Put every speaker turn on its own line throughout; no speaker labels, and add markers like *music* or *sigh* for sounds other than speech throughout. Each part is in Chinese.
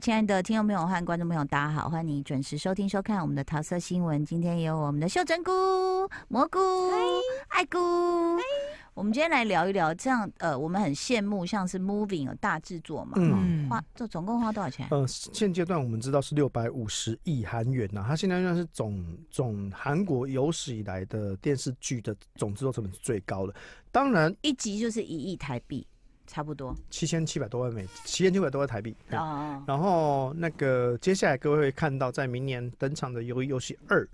亲爱的听众朋友和观众朋友，大家好，欢迎你准时收听收看我们的桃色新闻。今天有我们的秀珍菇、蘑菇、爱菇。我们今天来聊一聊，这样呃，我们很羡慕，像是 Moving 有大制作嘛，嗯，花这总共花多少钱？
呃，现阶段我们知道是六百五十亿韩元呐，它现在算是总总韩国有史以来的电视剧的总制作成本是最高的。当然，
一集就是一亿台币。差不多。
七千七百多万美，七千七百多万台币。哦。然后那个接下来各位会看到，在明年登场的《鱿鱼游戏二》，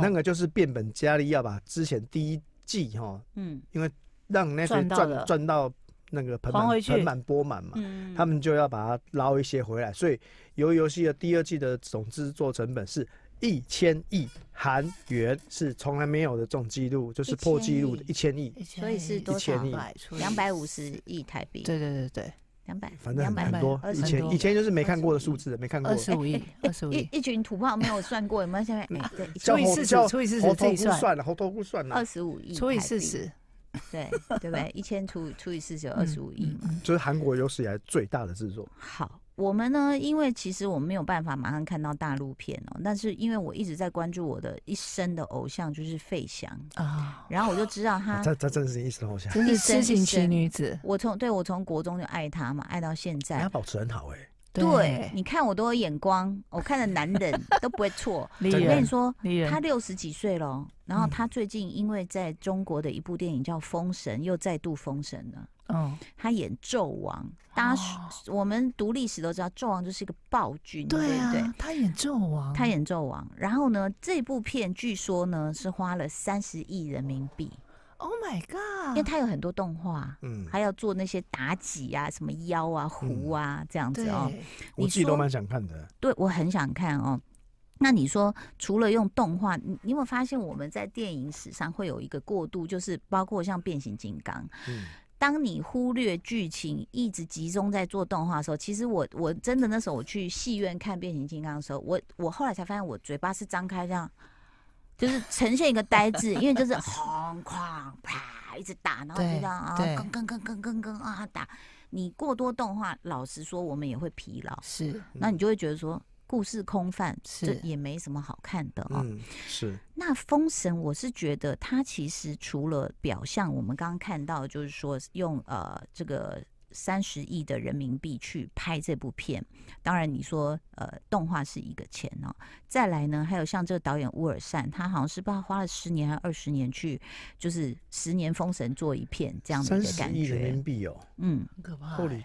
那个就是变本加厉，要把之前第一季哈，嗯，因为让那些赚赚到那个盆满盆满钵满嘛，他们就要把它捞一些回来，所以《鱿鱼游戏》的第二季的总制作成本是。一千亿韩元是从来没有的这种记录，就是破纪录的一千亿，
所以是多少？两百五十亿台币。
对对对对，
两百，
反正很多。以前以前就是没看过的数字，没看过。
二十五亿，*laughs* 二十五亿。
一群土炮没有算过，有没有？现在哎，
除以四十，除以四十，自己
算了，猴头菇算了。
二十五亿，
除以四十，
对对不对？一千除除以四十，二十五亿嘛。
就是韩国有史以来最大的制作。
好。我们呢，因为其实我们没有办法马上看到大陆片哦，但是因为我一直在关注我的一生的偶像就是费翔啊，然后我就知道他，
这这真的是一生偶像，
真是痴情奇女子。
我从对我从国中就爱他嘛，爱到现在，
他保持很好哎。
对，你看我都有眼光，我看的男人都不会错。*laughs* 我跟你说，他六十几岁了，然后他最近因为在中国的一部电影叫《封神》，又再度封神了。嗯，他演纣王，大家我们读历史都知道，纣王就是一个暴君，对不对？
他演纣王，
他演纣王。然后呢，这部片据说呢是花了三十亿人民币。
Oh my god！
因为他有很多动画，嗯，还要做那些妲己啊、什么妖啊、狐啊这样子哦。
我自己都蛮想看的。
对，我很想看哦。那你说，除了用动画，你你有没有发现我们在电影史上会有一个过渡，就是包括像变形金刚，嗯。当你忽略剧情，一直集中在做动画的时候，其实我我真的那时候我去戏院看变形金刚的时候，我我后来才发现，我嘴巴是张开这样，就是呈现一个呆滞，因为就是哐哐 *laughs* 啪一直打，然后就这样啊，跟跟跟跟跟跟啊打。你过多动画，老实说，我们也会疲劳。
是，
那你就会觉得说。故事空泛，这也没什么好看的哦。
嗯，是。
那《封神》，我是觉得它其实除了表象，我们刚刚看到，就是说用呃这个三十亿的人民币去拍这部片。当然，你说呃动画是一个钱哦。再来呢，还有像这个导演乌尔善，他好像是不知道花了十年还是二十年去，就是十年封神做一片这样的一个感觉。
人民币哦，
嗯，
很可怕。
厚礼，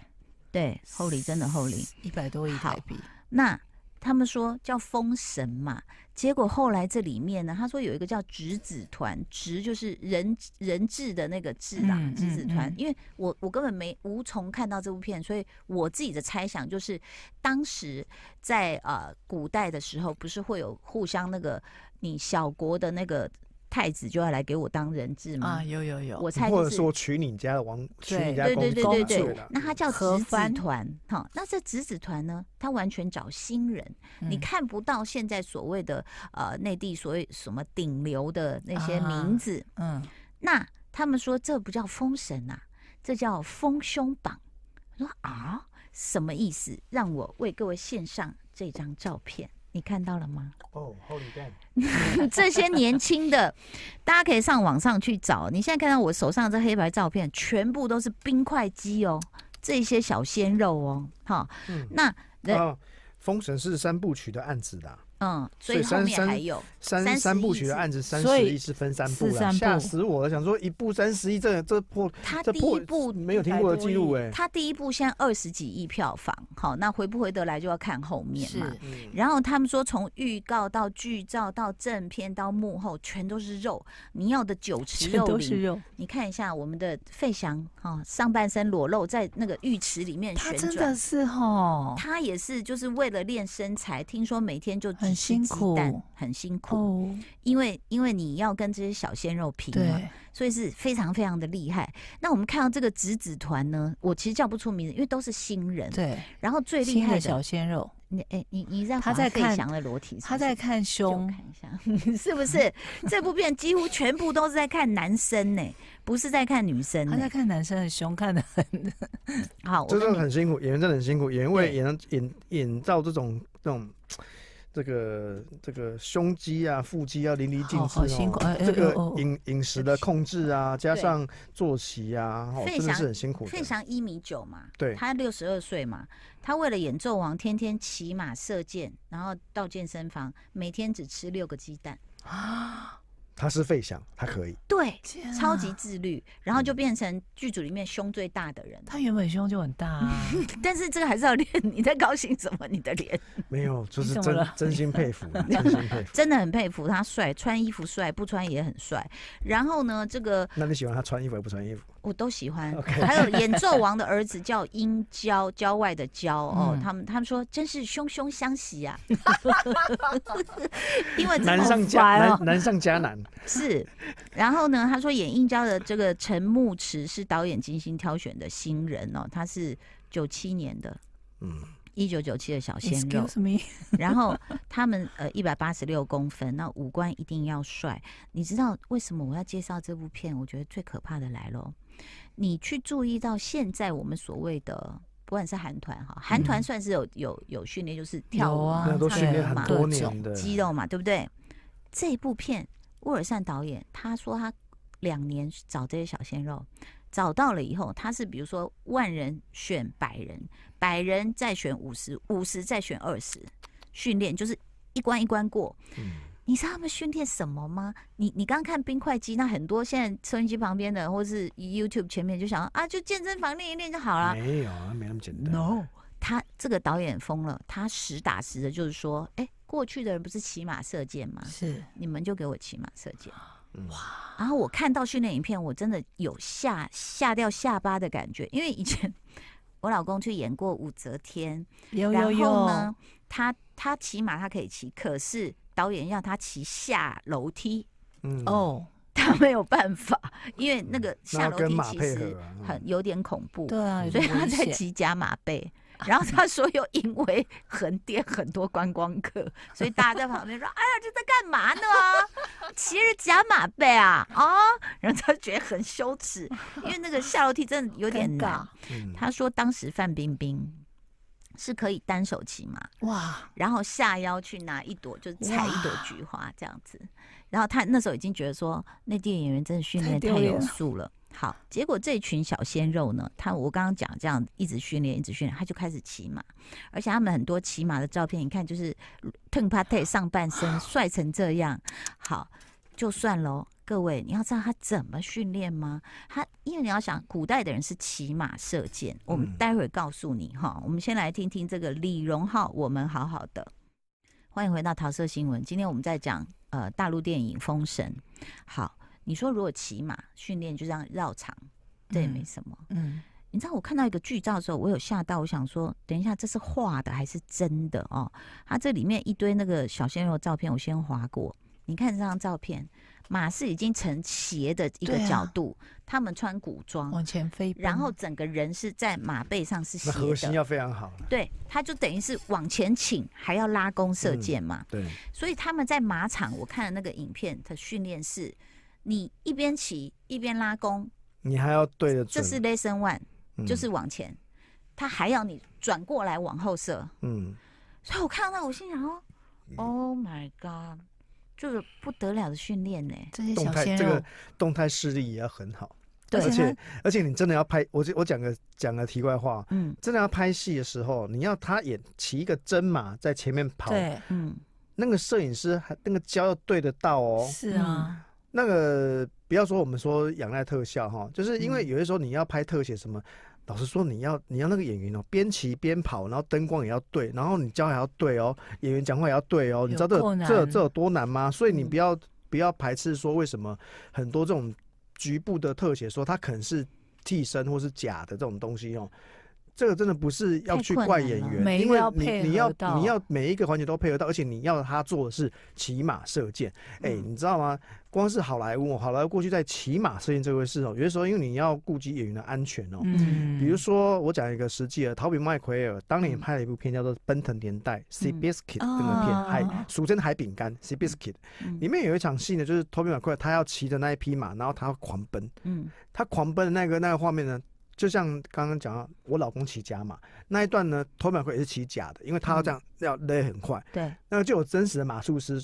对，厚礼真的厚礼，
一百多亿台币。
那。他们说叫封神嘛，结果后来这里面呢，他说有一个叫执子团，执就是人人质的那个质啦，执子团。因为我我根本没无从看到这部片，所以我自己的猜想就是，当时在呃古代的时候，不是会有互相那个你小国的那个。太子就要来给我当人质吗？
啊，有有有，
我猜、
就是、或者说娶你家的王，娶你家公主。对对对对对，
那他叫侄子团，哈，那这侄子团呢，他完全找新人，嗯、你看不到现在所谓的呃内地所谓什么顶流的那些名字，啊、嗯，那他们说这不叫封神啊，这叫封胸榜。说啊，什么意思？让我为各位献上这张照片。你看到了吗？
哦，Holy *laughs* damn！
这些年轻的，大家可以上网上去找。你现在看到我手上这黑白照片，全部都是冰块肌哦，这些小鲜肉哦，哈，嗯，那
封神是三部曲的案子的。
嗯，所以后面还有
三三部曲的案子，三十亿是分三部了，吓死我了！想说一部三十一，这这破
他第一部
没有听过的记录哎，
他第一部现在二十几亿票房，好，那回不回得来就要看后面嘛。然后他们说从预告到剧照到正片到幕后全都是肉，你要的酒池肉林都是肉。你看一下我们的费翔哈，上半身裸露在那个浴池里面旋转，
真的是哈，
他也是就是为了练身材，听说每天就。
很辛苦，
很辛苦，因为因为你要跟这些小鲜肉拼嘛，所以是非常非常的厉害。那我们看到这个质子团呢，我其实叫不出名字，因为都是新人。
对，
然后最厉害的
小鲜肉，
你哎、欸，你你在
他在看
翔的裸体是是，
他在看胸，
看一下，*laughs* 是不是？这部片几乎全部都是在看男生呢、欸，不是在看女生、欸。
他在看男生的胸，看的很
好，
真的很辛苦，演员真的很辛苦，演员为演演演造这种这种。这个这个胸肌啊、腹肌要淋漓尽致哦，*laughs* 这个饮饮食的控制啊，加上作息啊，哦，真的是很辛苦。
费翔一米九嘛，
对，
他六十二岁嘛，他为了演纣王，天天骑马射箭，然后到健身房，每天只吃六个鸡蛋 *gasps* 啊。
他是费翔，他可以
对，超级自律，然后就变成剧组里面胸最大的人。
他原本胸就很大啊，*laughs*
但是这个还是要练。你在高兴什么？你的脸
没有，就是真真心佩服，*laughs* 真心佩服，
真的很佩服他帅，穿衣服帅，不穿也很帅。然后呢，这个
那你喜欢他穿衣服还不穿衣服？
我都喜欢。还有演奏王的儿子叫殷郊，郊外的郊哦。他们他们说真是凶凶相惜啊，*laughs* 因为
难上加难，难上加难。*laughs*
是，然后呢，他说演殷郊的这个陈牧驰是导演精心挑选的新人哦，他是九七年的，嗯，一九九七的小鲜肉。*laughs* 然后他们呃一百八十六公分，那五官一定要帅。你知道为什么我要介绍这部片？我觉得最可怕的来喽。你去注意到现在我们所谓的，不管是韩团哈，韩团算是有有有训练，就是跳舞啊，
都训练很多年的
肌肉嘛，对不对？这部片沃尔善导演他说他两年找这些小鲜肉，找到了以后，他是比如说万人选百人，百人再选五十，五十再选二十，训练就是一关一关过。嗯你知道他们训练什么吗？你你刚看冰块机，那很多现在收音机旁边的，或是 YouTube 前面就想啊，就健身房练一练就好了。
没有啊，没那么简单。
No，他这个导演疯了，他实打实的，就是说，哎、欸，过去的人不是骑马射箭吗？
是，
你们就给我骑马射箭。哇！然后我看到训练影片，我真的有吓吓掉下巴的感觉，因为以前 *laughs* 我老公去演过武则天，
有有有。然后
呢，他他骑马他可以骑，可是。导演要他骑下楼梯，嗯哦，*laughs* 他没有办法，因为那个下楼梯其实很有点恐怖，
对啊，
所以他在骑假马背。然后他说又因为横店很多观光客，所以大家在旁边说：“ *laughs* 哎呀，这在干嘛呢？骑着假马背啊啊！”然后他觉得很羞耻，因为那个下楼梯真的有点难。他说当时范冰冰。是可以单手骑马哇，然后下腰去拿一朵，就是采一朵菊花这样子。然后他那时候已经觉得说，内地演员真的训练太有素了。好，结果这群小鲜肉呢，他我刚刚讲这样一直训练，一直训练，他就开始骑马，而且他们很多骑马的照片，你看就是腾帕特上半身帅成这样，好，就算喽。各位，你要知道他怎么训练吗？他因为你要想，古代的人是骑马射箭。我们待会儿告诉你哈。我们先来听听这个李荣浩，我们好好的。欢迎回到桃色新闻。今天我们在讲呃大陆电影《封神》。好，你说如果骑马训练就这样绕场，这也没什么。嗯，你知道我看到一个剧照的时候，我有吓到，我想说，等一下这是画的还是真的哦？它这里面一堆那个小鲜肉照片，我先划过。你看这张照片。马是已经呈斜的一个角度，啊、他们穿古装
往前飞，
然后整个人是在马背上是斜的，
核心要非常好。
对，他就等于是往前倾，还要拉弓射箭嘛。
嗯、对，
所以他们在马场，我看的那个影片的训练是，你一边骑一边拉弓，
你还要对着。
这是 lesson one，、嗯、就是往前，他还要你转过来往后射。嗯，所以我看到那，我心想哦、嗯、，Oh my God！就是不得了的训练呢，
这些
动态这个动态视力也要很好，对，而且而且你真的要拍，我我讲个讲个题外话，嗯，真的要拍戏的时候，你要他演骑一个真马在前面跑，
对，嗯，
那个摄影师还那个焦要对得到哦，
是啊，
嗯、那个不要说我们说仰赖特效哈，就是因为有些时候你要拍特写什么。老实说，你要你要那个演员哦，边骑边跑，然后灯光也要对，然后你教还要对哦，演员讲话也要对哦，你知道这这这有多难吗？所以你不要、嗯、不要排斥说为什么很多这种局部的特写说它可能是替身或是假的这种东西哦，这个真的不是要去怪演员，因为你你要你要每一个环节都配合到，而且你要他做的是骑马射箭。哎、嗯欸，你知道吗？光是好莱坞，好莱坞过去在骑马射箭这回事哦，有的时候因为你要顾及演员的安全哦。嗯。比如说，我讲一个实际的，陶比麦奎尔当年拍了一部片叫做《奔腾年代》（Seabiscuit） 这个片，海俗称海饼干 （Seabiscuit）。里面有一场戏呢，就是陶比麦奎尔他要骑着那一匹马，然后他要狂奔。嗯。他狂奔的那个那个画面呢？就像刚刚讲到，我老公骑家马那一段呢，头马克也是骑假的，因为他要这样要勒很快。嗯、对，那个就有真实的马术师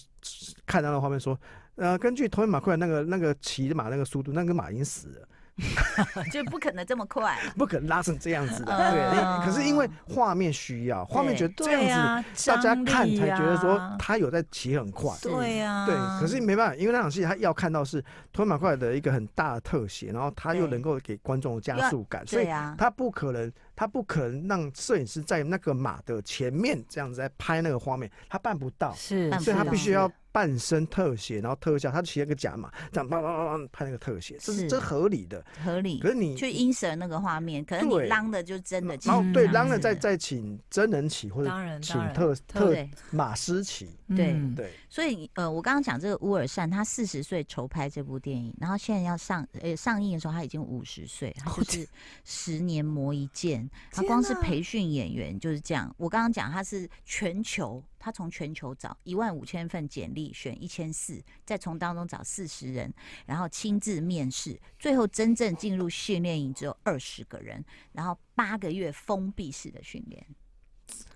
看到的画面说，呃，根据托马克那个那个骑的马那个速度，那个马已经死了。*laughs*
就不可能这么快，*laughs*
不可能拉成这样子的。对，可是因为画面需要，画面觉得这样子，大家看才觉得说他有在骑很快。
对呀，
对。可是没办法，因为那场戏他要看到是托马快的一个很大的特写，然后他又能够给观众加速感，所以他不可能，他不可能让摄影师在那个马的前面这样子在拍那个画面，他办不到。是，所以他必须要。半身特写，然后特效，他骑了个假马，这样啪啪啪啪拍那个特写，这是这合理的，
合理。
可是你
去 insert 那个画面，可是你让的就真的，
然后对让的再再请真人骑或者请特特马师骑，
对对。所以呃，我刚刚讲这个乌尔善，他四十岁筹拍这部电影，然后现在要上呃上映的时候他已经五十岁，他就是十年磨一剑，他光是培训演员就是这样。我刚刚讲他是全球。他从全球找一万五千份简历，选一千四，再从当中找四十人，然后亲自面试，最后真正进入训练营只有二十个人，然后八个月封闭式的训练。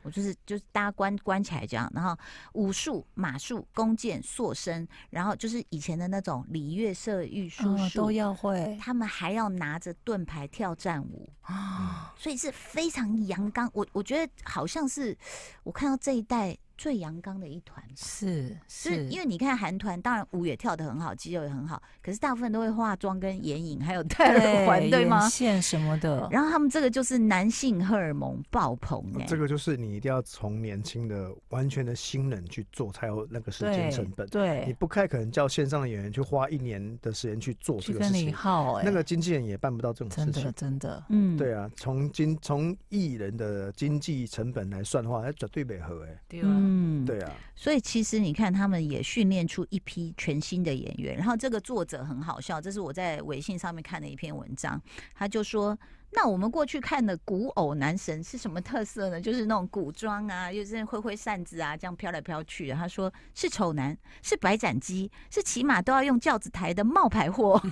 我就是就是大家关关起来这样，然后武术、马术、弓箭、塑身，然后就是以前的那种礼乐射御书书
都要会。
他们还要拿着盾牌跳战舞啊，所以是非常阳刚。我我觉得好像是我看到这一代。最阳刚的一团
是是，
是因为你看韩团，当然舞也跳得很好，肌肉也很好，可是大部分都会化妆跟眼影，还有戴耳环，对吗？
线什么的。
然后他们这个就是男性荷尔蒙爆棚哎，
这个就是你一定要从年轻的完全的新人去做，才有那个时间成本。
对，
你不太可能叫线上的演员去花一年的时间去做这个事情。
耗
那个经纪人也办不到这种事情，
真的真的。
嗯，
对啊，从经从艺人的经济成本来算的话，那绝对没合哎。
对啊。
嗯，
对啊，
所以其实你看，他们也训练出一批全新的演员。然后这个作者很好笑，这是我在微信上面看的一篇文章，他就说：“那我们过去看的古偶男神是什么特色呢？就是那种古装啊，又是挥挥扇子啊，这样飘来飘去。”他说：“是丑男，是白斩鸡，是起码都要用轿子抬的冒牌货。*laughs* ”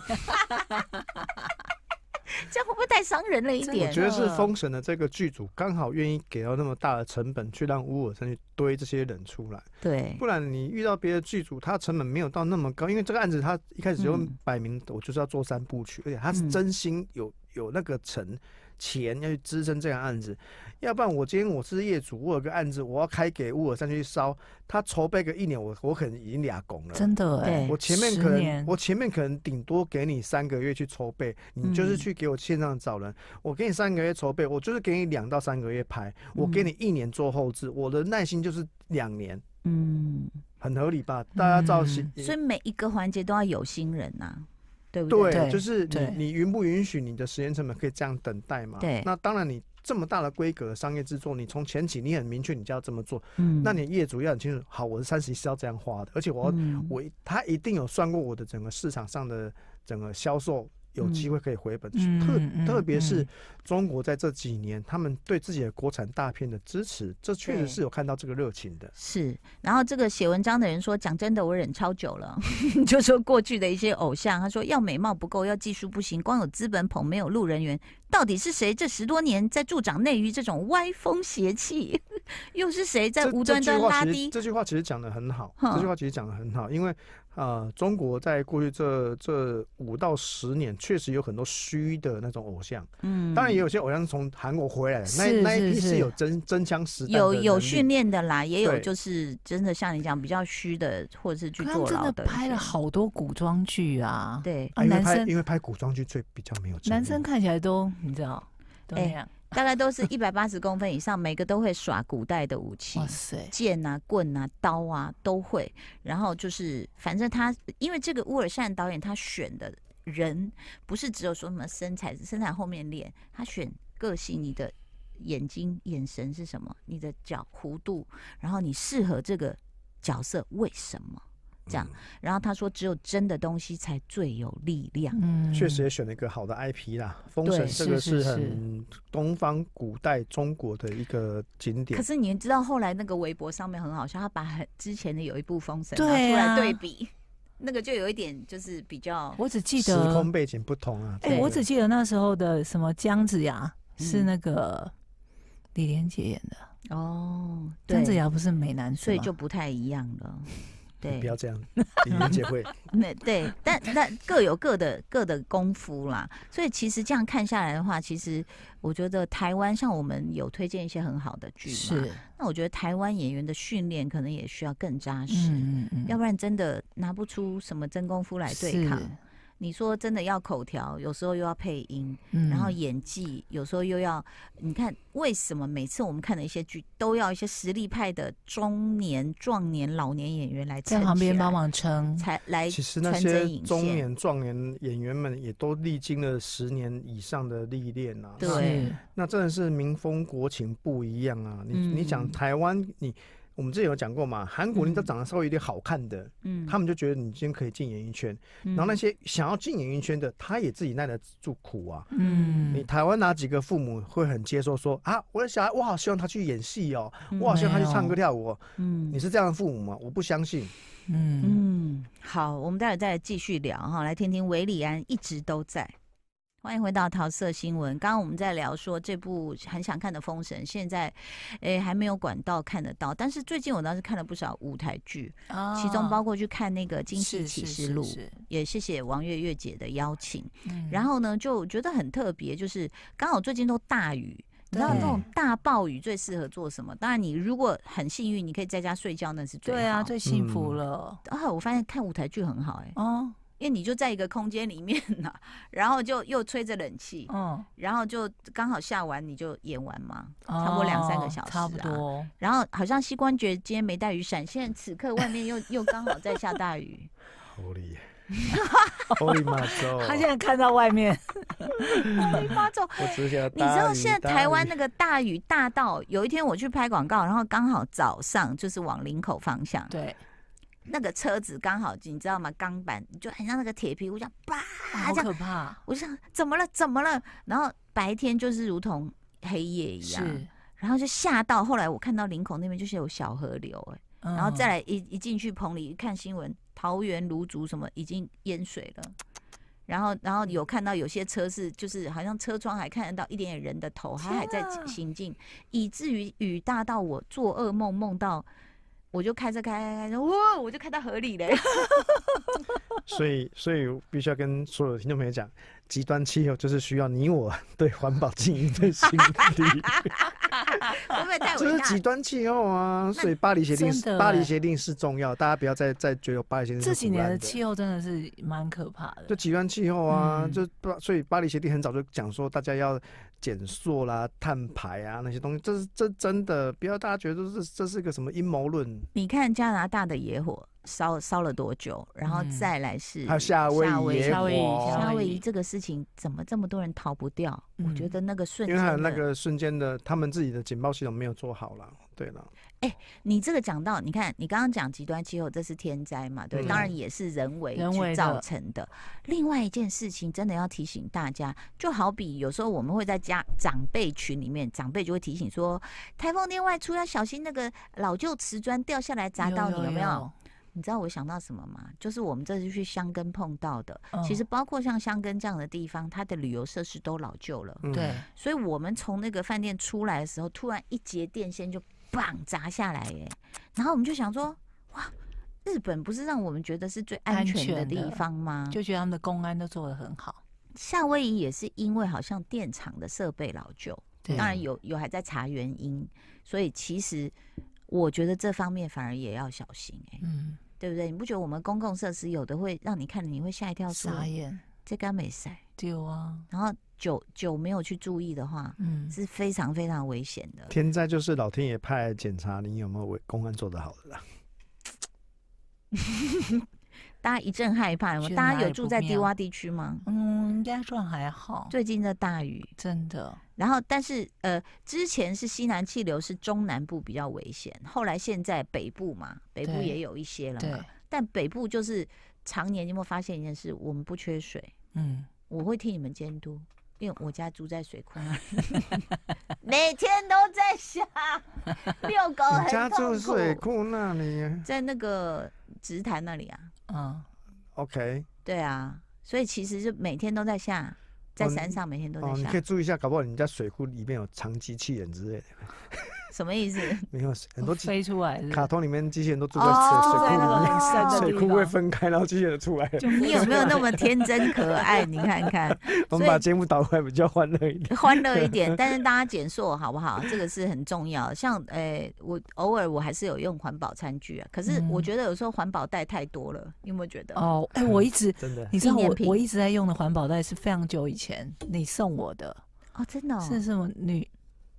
*laughs* 这样会不会太伤人了一点？
我觉得是封神的这个剧组刚好愿意给到那么大的成本，去让乌尔森去堆这些人出来。
对，
不然你遇到别的剧组，他成本没有到那么高，因为这个案子他一开始就摆明我就是要做三部曲，而且他是真心有有那个成。钱要去支撑这个案子，要不然我今天我是业主，我有个案子，我要开给乌尔山去烧，他筹备个一年，我我可能已经俩工了。
真的哎，
我前面可能我前面可能顶多给你三个月去筹备，你就是去给我线上找人，我给你三个月筹备，我就是给你两到三个月拍，我给你一年做后置，我的耐心就是两年，嗯，很合理吧？大家照心，
所以每一个环节都要有心人呐。对，
对，对，就是你，你允不允许你的时间成本可以这样等待嘛？
对。
那当然，你这么大的规格的商业制作，你从前期你很明确，你就要这么做。嗯。那你业主要很清楚，好，我是三十一是要这样花的，而且我我他一定有算过我的整个市场上的整个销售。有机会可以回本，嗯、特特别是中国在这几年，他们对自己的国产大片的支持，这确实是有看到这个热情的。
是，然后这个写文章的人说，讲真的，我忍超久了，*laughs* 就说过去的一些偶像，他说要美貌不够，要技术不行，光有资本捧，没有路人缘，到底是谁？这十多年在助长内娱这种歪风邪气，*laughs* 又是谁在无端端拉低？
这句话其实讲的很好，这句话其实讲得很好，因为。啊、呃，中国在过去这这五到十年，确实有很多虚的那种偶像。嗯，当然也有些偶像是从韩国回来的，那那一批是有真真枪实弹，
有有训练的啦，也有就是真的像你讲比较虚的，或者是去坐牢的。
真的拍了好多古装剧啊，
对，
啊，男生因为拍古装剧最比较没有，
男生看起来都你知道，都那样。欸
大概都是一百八十公分以上，每个都会耍古代的武器，剑啊、棍啊、刀啊都会。然后就是，反正他因为这个乌尔善导演，他选的人不是只有说什么身材，身材后面练，他选个性，你的眼睛眼神是什么，你的脚弧度，然后你适合这个角色为什么？这样，然后他说，只有真的东西才最有力量。
嗯，确实也选了一个好的 IP 啦。封神这个是很东方古代中国的一个景点。
可是你知道后来那个微博上面很好笑，他把很之前的有一部封神拿出来对比，那个就有一点就是比较，
我只记得
时空背景不同啊。
哎，我只记得那时候的什么姜子牙是那个李连杰演的哦，姜子牙不是美男，
所以就不太一样了。对，
不要这样，李连杰会。*laughs*
那对，但但各有各的各的功夫啦。所以其实这样看下来的话，其实我觉得台湾像我们有推荐一些很好的剧嘛。是。那我觉得台湾演员的训练可能也需要更扎实，嗯嗯，要不然真的拿不出什么真功夫来对抗。你说真的要口条，有时候又要配音，嗯、然后演技有时候又要，你看为什么每次我们看的一些剧都要一些实力派的中年、壮年、老年演员来在
旁边帮忙撑，
才来。
其实那些中年、壮年演员们也都历经了十年以上的历练啊。
对，
那真的是民风国情不一样啊。你、嗯、你讲台湾你。我们之前有讲过嘛，韩国你都长得稍微有点好看的，嗯，他们就觉得你今天可以进演艺圈，嗯、然后那些想要进演艺圈的，他也自己耐得住苦啊，嗯，你台湾哪几个父母会很接受说啊，我的小孩我好希望他去演戏哦，我好希望他去唱歌跳舞，哦，嗯，你是这样的父母吗？我不相信，
嗯。嗯，好，我们待会再来继续聊哈，来听听韦礼安一直都在。欢迎回到桃色新闻。刚刚我们在聊说这部很想看的《封神》，现在诶还没有管道看得到。但是最近我倒是看了不少舞台剧，哦、其中包括去看那个《今夕启示录》，也谢谢王月月姐的邀请。嗯、然后呢，就觉得很特别，就是刚好最近都大雨，你知道那种大暴雨最适合做什么？当然，你如果很幸运，你可以在家睡觉，那是最好，
对啊，最幸福了。
啊、我发现看舞台剧很好、欸，哎哦。因为你就在一个空间里面呐，然后就又吹着冷气，嗯，然后就刚好下完你就演完嘛，差不多两三个小时，差不多。然后好像膝关节今天没带雨伞，现在此刻外面又又刚好在下大雨。
Holy 妈 *laughs* 祖！*laughs*
他现在看到外面，*laughs*
Holy 妈祖！你知道现在台湾那个大雨大到有一天我去拍广告，然后刚好早上就是往林口方向，对。那个车子刚好，你知道吗？钢板就很像那个铁皮，我想叭，
好可怕！
我想怎么了？怎么了？然后白天就是如同黑夜一样，然后就吓到。后来我看到林口那边就是有小河流，哎，嗯、然后再来一一进去棚里一看新闻，桃园芦竹什么已经淹水了。然后，然后有看到有些车是就是好像车窗还看得到一点点人的头，他还在行进，以至于雨大到我做噩梦梦到。我就开车开开开，哇！我就开到河里嘞。*laughs*
所以，所以必须要跟所有的听众朋友讲，极端气候就是需要你我 *laughs* 对环保经营的心力。
会不会太伟大？
这是极端气候啊！所以巴黎协定，巴黎协定是重要，大家不要再再觉得巴黎协定。
这几年的气候真的是蛮可怕的。
就极端气候啊，就所以巴黎协定很早就讲说，大家要。减塑啦、碳排啊那些东西，这是这真的，不要大家觉得这这是个什么阴谋论。
你看加拿大的野火烧烧了多久，然后再来是、
嗯、还有夏威夷夏
威夷，夏威夷这个事情怎么这么多人逃不掉？嗯、我觉得那个瞬间，
因为还有那个瞬间的，他们自己的警报系统没有做好了。对了，
哎、欸，你这个讲到，你看你刚刚讲极端气候，这是天灾嘛？对，嗯、当然也是人为去造成的。的另外一件事情，真的要提醒大家，就好比有时候我们会在家长辈群里面，长辈就会提醒说，台风天外出要小心那个老旧瓷砖掉下来砸到你，有没有？你知道我想到什么吗？就是我们这次去香根碰到的，嗯、其实包括像香根这样的地方，它的旅游设施都老旧了。对、嗯，所以我们从那个饭店出来的时候，突然一节电线就。棒砸下来耶！然后我们就想说，哇，日本不是让我们觉得是最安全的地方吗？
就觉得他们的公安都做得很好。
夏威夷也是因为好像电厂的设备老旧，当然有有还在查原因，所以其实我觉得这方面反而也要小心哎，嗯，对不对？你不觉得我们公共设施有的会让你看你会吓一跳，傻眼，这干没塞
丢啊，
然后。久久没有去注意的话，嗯，是非常非常危险的。
天灾就是老天爷派来检查你有没有为公安做得好的啦。*laughs*
大家一阵害怕。大家有住在低洼地区吗？
嗯，应该算还好。
最近的大雨
真的。
然后，但是呃，之前是西南气流是中南部比较危险，后来现在北部嘛，北部也有一些了嘛。但北部就是常年，你有没有发现一件事？我们不缺水。嗯，我会替你们监督。因为我家住在水库那里，*laughs* 每天都在下，遛狗很痛苦。
家住水库那里，
在那个直潭那里啊。
嗯
，OK。
对啊，所以其实就每天都在下，在山上每天都在下。
哦，你可以注意一下，搞不好你家水库里面有藏机器人之类的。
什么意思？*laughs*
没有很多
飞出来，
卡通里面机器人都住在水库里面，水库会分开，然后机器人出来。
你有没有那么天真可爱？你看看，*laughs*
我们把节目导回来比较欢乐一点，*laughs*
欢乐一点。但是大家减塑好不好？这个是很重要。像诶，我偶尔我还是有用环保餐具啊，可是我觉得有时候环保袋太多了，你有没有觉得？
哦，哎，我一直真的，你知道我我一直在用的环保袋是非常久以前你送我的
哦，真的
是什么女？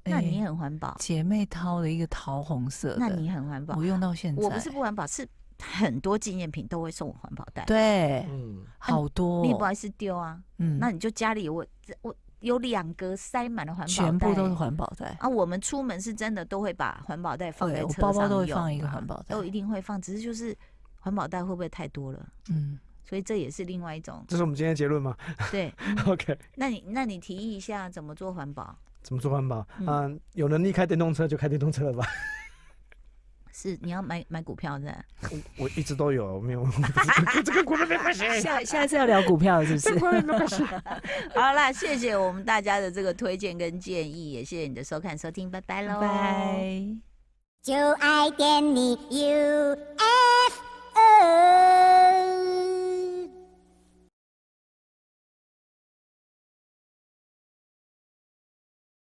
那你很环保，
姐妹掏的一个桃红色，
那你很环保。
我用到现在，
我不是不环保，是很多纪念品都会送我环保袋。
对，嗯，好多，
你也不好意思丢啊。嗯，那你就家里我我有两个塞满了环保袋，
全部都是环保袋
啊。我们出门是真的都会把环保袋放在车上，
包包都会放一个环保袋，
都一定会放。只是就是环保袋会不会太多了？嗯，所以这也是另外一种。
这是我们今天的结论吗？
对，*laughs*
OK。
那你那你提议一下怎么做环保？
怎么做环保？嗯，有能力开电动车就开电动车了吧？*laughs*
是，你要买买股票是吧？
我我一直都有，没有，这跟股票没关系。*laughs*
下下次要聊股票是不是？
没关系。*laughs*
好啦，谢谢我们大家的这个推荐跟建议，也谢谢你的收看收听，拜拜喽。
拜。
就爱点你 UFO